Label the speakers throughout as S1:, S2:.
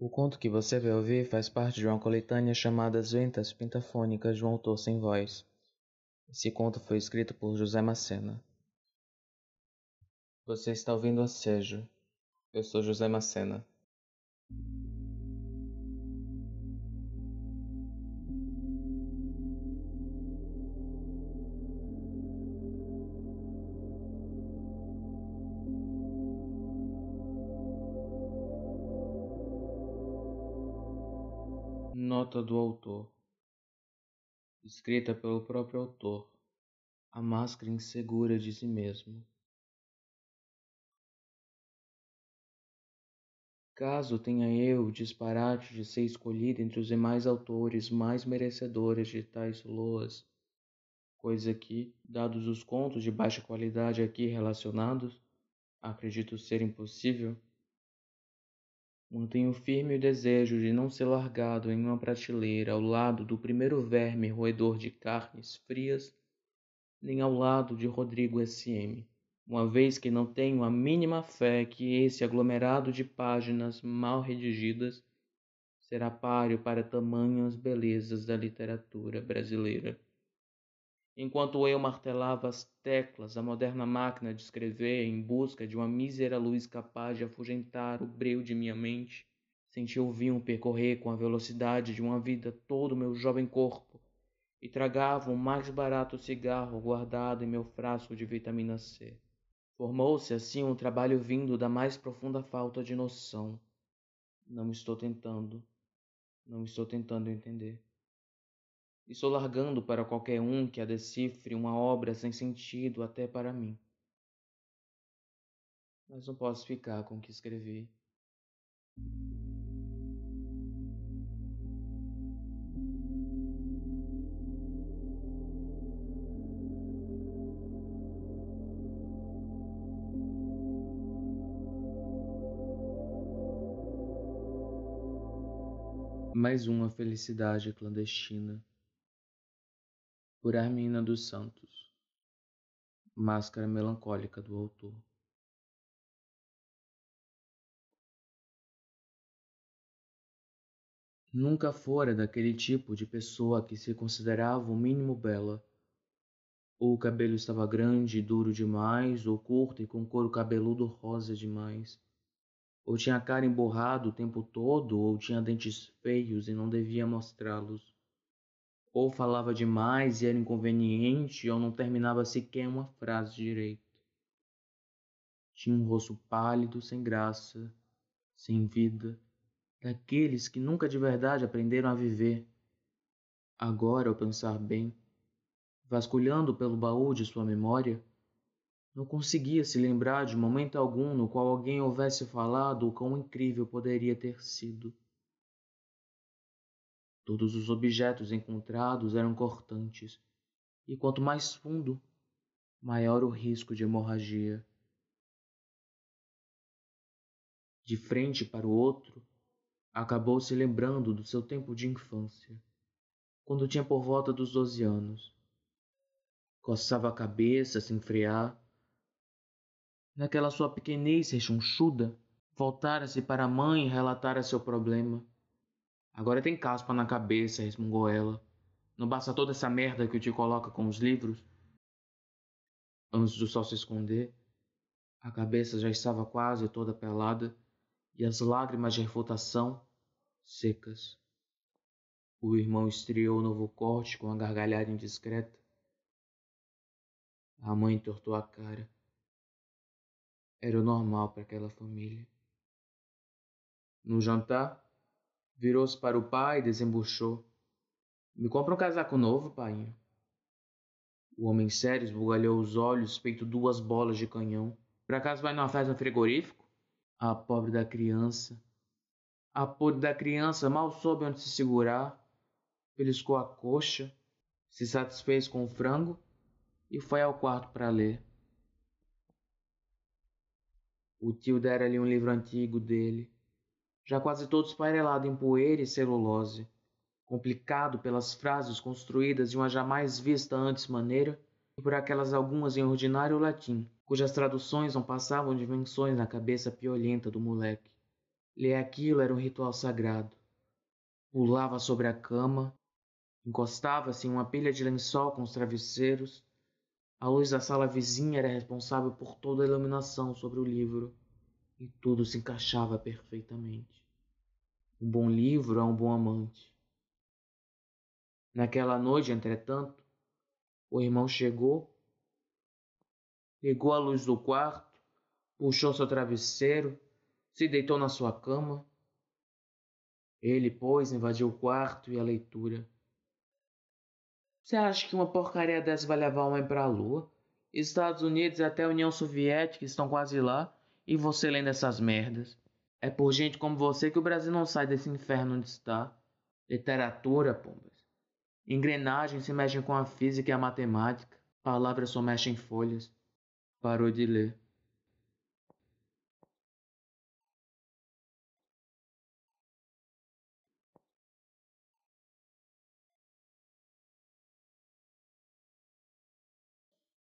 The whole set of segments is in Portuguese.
S1: O conto que você vai ouvir faz parte de uma coletânea chamada As Ventas Pentafônicas de um Autor Sem Voz. Esse conto foi escrito por José Macena. Você está ouvindo Assejo. Eu sou José Macena. Nota do autor. Escrita pelo próprio autor. A máscara insegura de si mesmo. Caso tenha eu o disparate de ser escolhido entre os demais autores mais merecedores de tais loas, coisa que, dados os contos de baixa qualidade aqui relacionados, acredito ser impossível, Mantenho firme o desejo de não ser largado em uma prateleira ao lado do primeiro verme roedor de carnes frias, nem ao lado de Rodrigo S.M., uma vez que não tenho a mínima fé que esse aglomerado de páginas mal redigidas será páreo para tamanhas belezas da literatura brasileira. Enquanto eu martelava as teclas da moderna máquina de escrever em busca de uma mísera luz capaz de afugentar o breu de minha mente, senti o vinho percorrer com a velocidade de uma vida todo o meu jovem corpo e tragava o mais barato cigarro guardado em meu frasco de vitamina C. Formou-se assim um trabalho vindo da mais profunda falta de noção. Não estou tentando, não estou tentando entender. Estou largando para qualquer um que a decifre uma obra sem sentido até para mim. Mas não posso ficar com o que escrevi. Mais uma felicidade clandestina por Armina dos Santos. Máscara melancólica do autor. Nunca fora daquele tipo de pessoa que se considerava o mínimo bela. Ou o cabelo estava grande e duro demais, ou curto e com couro cabeludo rosa demais. Ou tinha a cara emborrada o tempo todo, ou tinha dentes feios e não devia mostrá-los ou falava demais e era inconveniente, ou não terminava sequer uma frase direito. Tinha um rosto pálido, sem graça, sem vida, daqueles que nunca de verdade aprenderam a viver. Agora, ao pensar bem, vasculhando pelo baú de sua memória, não conseguia se lembrar de momento algum no qual alguém houvesse falado o quão incrível poderia ter sido. Todos os objetos encontrados eram cortantes, e quanto mais fundo, maior o risco de hemorragia. De frente para o outro, acabou se lembrando do seu tempo de infância, quando tinha por volta dos doze anos. Coçava a cabeça sem frear. Naquela sua pequenez rechonchuda, voltara-se para a mãe e relatara seu problema. Agora tem caspa na cabeça, resmungou ela. Não basta toda essa merda que te coloca com os livros? Antes do sol se esconder, a cabeça já estava quase toda pelada e as lágrimas de refutação secas. O irmão estreou o novo corte com uma gargalhada indiscreta. A mãe tortou a cara. Era o normal para aquela família. No jantar, Virou-se para o pai e desembuchou. Me compra um casaco novo, pai. O homem sério esbugalhou os olhos, feito duas bolas de canhão. Por acaso vai numa festa no frigorífico? A pobre da criança. A pobre da criança mal soube onde se segurar. Beliscou a coxa, se satisfez com o frango e foi ao quarto para ler. O tio dera-lhe um livro antigo dele já quase todo esfarelado em poeira e celulose, complicado pelas frases construídas de uma jamais vista antes maneira e por aquelas algumas em ordinário latim, cujas traduções não passavam dimensões na cabeça piolenta do moleque. Ler aquilo era um ritual sagrado. Pulava sobre a cama, encostava-se em uma pilha de lençol com os travesseiros. A luz da sala vizinha era responsável por toda a iluminação sobre o livro e tudo se encaixava perfeitamente. Um bom livro é um bom amante. Naquela noite, entretanto, o irmão chegou, ligou a luz do quarto, puxou seu travesseiro, se deitou na sua cama. Ele, pois, invadiu o quarto e a leitura. Você acha que uma porcaria dessa vai levar o homem para a lua? Estados Unidos e até a União Soviética estão quase lá, e você lendo essas merdas. É por gente como você que o Brasil não sai desse inferno onde está. Literatura, pombas. Engrenagens se mexem com a física e a matemática. Palavras só mexem em folhas. Parou de ler.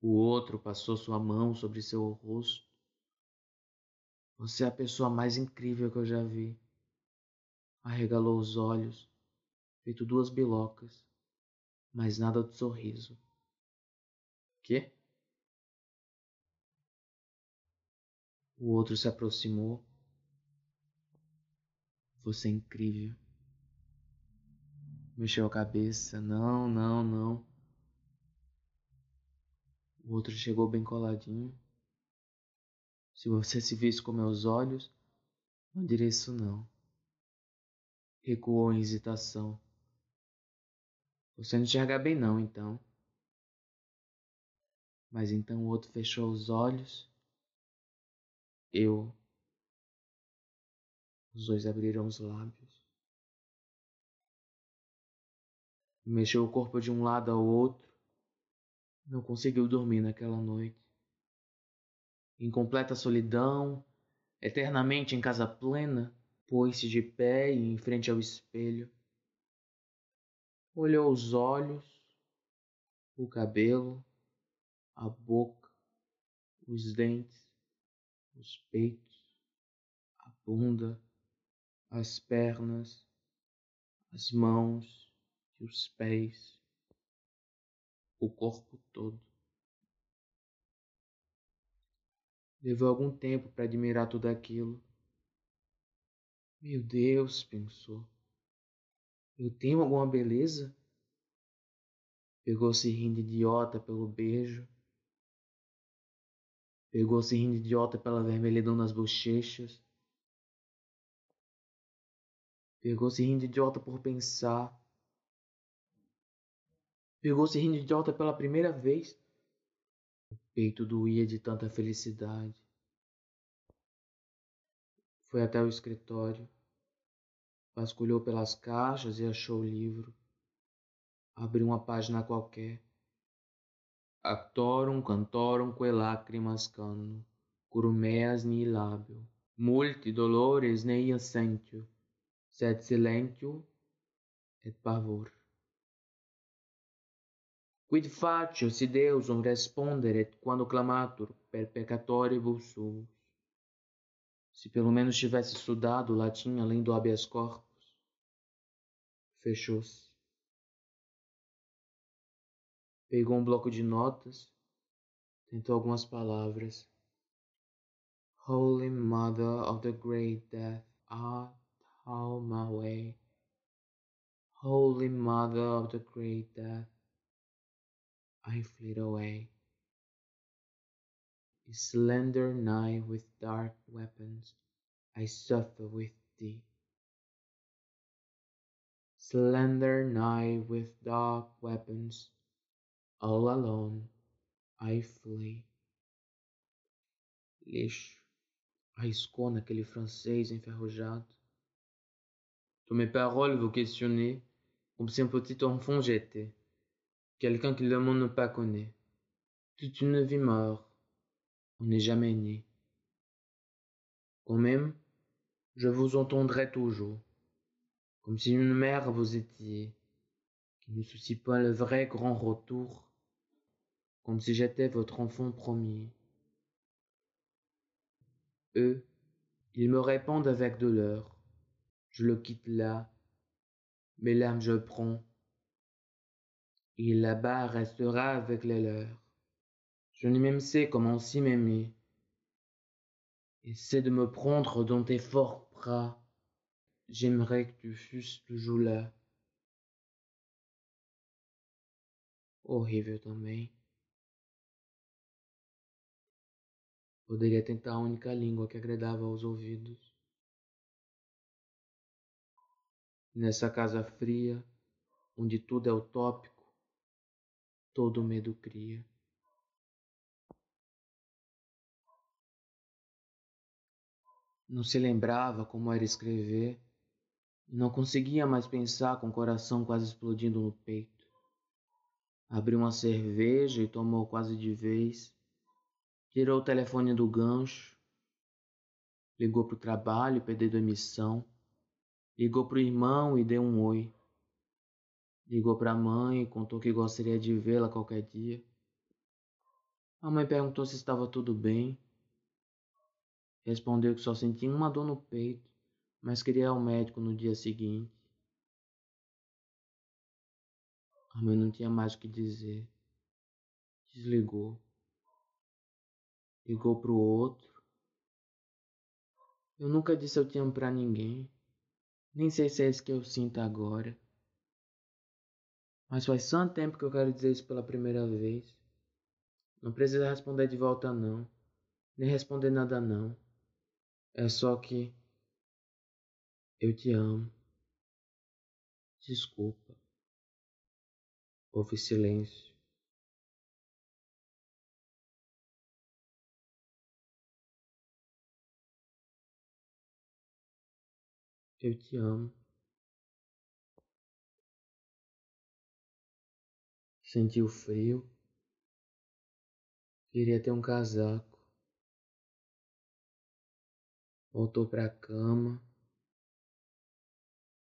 S1: O outro passou sua mão sobre seu rosto. Você é a pessoa mais incrível que eu já vi. Arregalou os olhos, feito duas bilocas mas nada de sorriso. Que? O outro se aproximou. Você é incrível. Mexeu a cabeça. Não, não, não. O outro chegou bem coladinho. Se você se visse com meus olhos, não diria isso não. Recuou em hesitação. Você não enxerga bem não, então. Mas então o outro fechou os olhos. Eu. Os dois abriram os lábios. Mexeu o corpo de um lado ao outro. Não conseguiu dormir naquela noite. Em completa solidão, eternamente em casa plena, pôs-se de pé e em frente ao espelho olhou os olhos, o cabelo, a boca, os dentes, os peitos, a bunda, as pernas, as mãos e os pés, o corpo todo. Levou algum tempo para admirar tudo aquilo. Meu Deus, pensou. Eu tenho alguma beleza? Pegou-se rindo idiota pelo beijo. Pegou-se rindo idiota pela vermelhidão nas bochechas. Pegou-se rindo idiota por pensar. Pegou-se rindo idiota pela primeira vez. Peito doía de tanta felicidade. Foi até o escritório. Vasculhou pelas caixas e achou o livro. Abriu uma página qualquer. Actorum cantorum que lacrimas canno, curmeas ni labio, multi dolores neia sentio, sed silentio et pavor. Quid faccio si Deusum responderet quando clamatur per peccatoribus suos? Se pelo menos tivesse estudado latim além do habeas corpus, fechou-se. Pegou um bloco de notas, tentou algumas palavras. Holy Mother of the Great Death, art thou my way. Holy Mother of the Great Death, I flee away. Slender knife with dark weapons, I suffer with thee. slender knife with dark weapons, all alone I flee. Lixo, arriscou naquele francês enferrujado. Tous mes paroles vous questionner, comme si un petit enfant j'étais, quelqu'un que le monde ne pas connaît. Toute une vie mort, on n'est jamais né. Quand même, je vous entendrai toujours comme si une mère vous étiez, qui ne soucie pas le vrai grand retour, comme si j'étais votre enfant premier. E Il me répond avec douleur. Je le quitte là. Mes larmes je prends. Et là-bas restera avec les leurs. Je ne même sais comment si m'aimer. Essaie de me prendre dans tes forts bras. J'aimerais que tu fusses toujours là. Horrível também. Poderia tentar a única língua que agradava aos ouvidos. Nessa casa fria, onde tudo é utópico, todo medo cria. Não se lembrava como era escrever, não conseguia mais pensar com o coração quase explodindo no peito. Abriu uma cerveja e tomou quase de vez. Tirou o telefone do gancho, ligou para o trabalho e perdeu demissão, ligou para o irmão e deu um oi, ligou para a mãe e contou que gostaria de vê-la qualquer dia. A mãe perguntou se estava tudo bem. Respondeu que só sentia uma dor no peito, mas queria ir ao médico no dia seguinte. A mãe não tinha mais o que dizer. Desligou ligou pro outro. Eu nunca disse eu te amo pra ninguém. Nem sei se é isso que eu sinto agora. Mas faz tanto tempo que eu quero dizer isso pela primeira vez. Não precisa responder de volta não. Nem responder nada não. É só que eu te amo. Desculpa. Houve silêncio. Eu te amo. Sentiu frio. Queria ter um casaco. Voltou para a cama.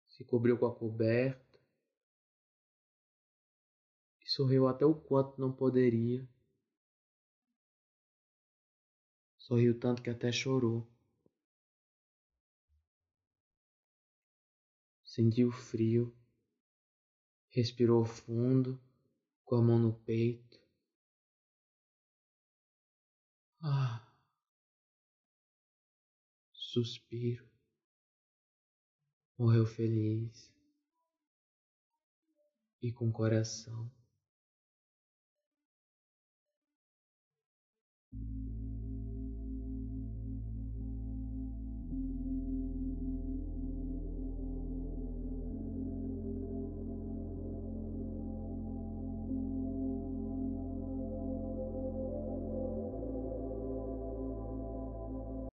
S1: Se cobriu com a coberta. E sorriu até o quanto não poderia. Sorriu tanto que até chorou. sentiu frio, respirou fundo, com a mão no peito. Ah, suspiro, morreu feliz e com coração.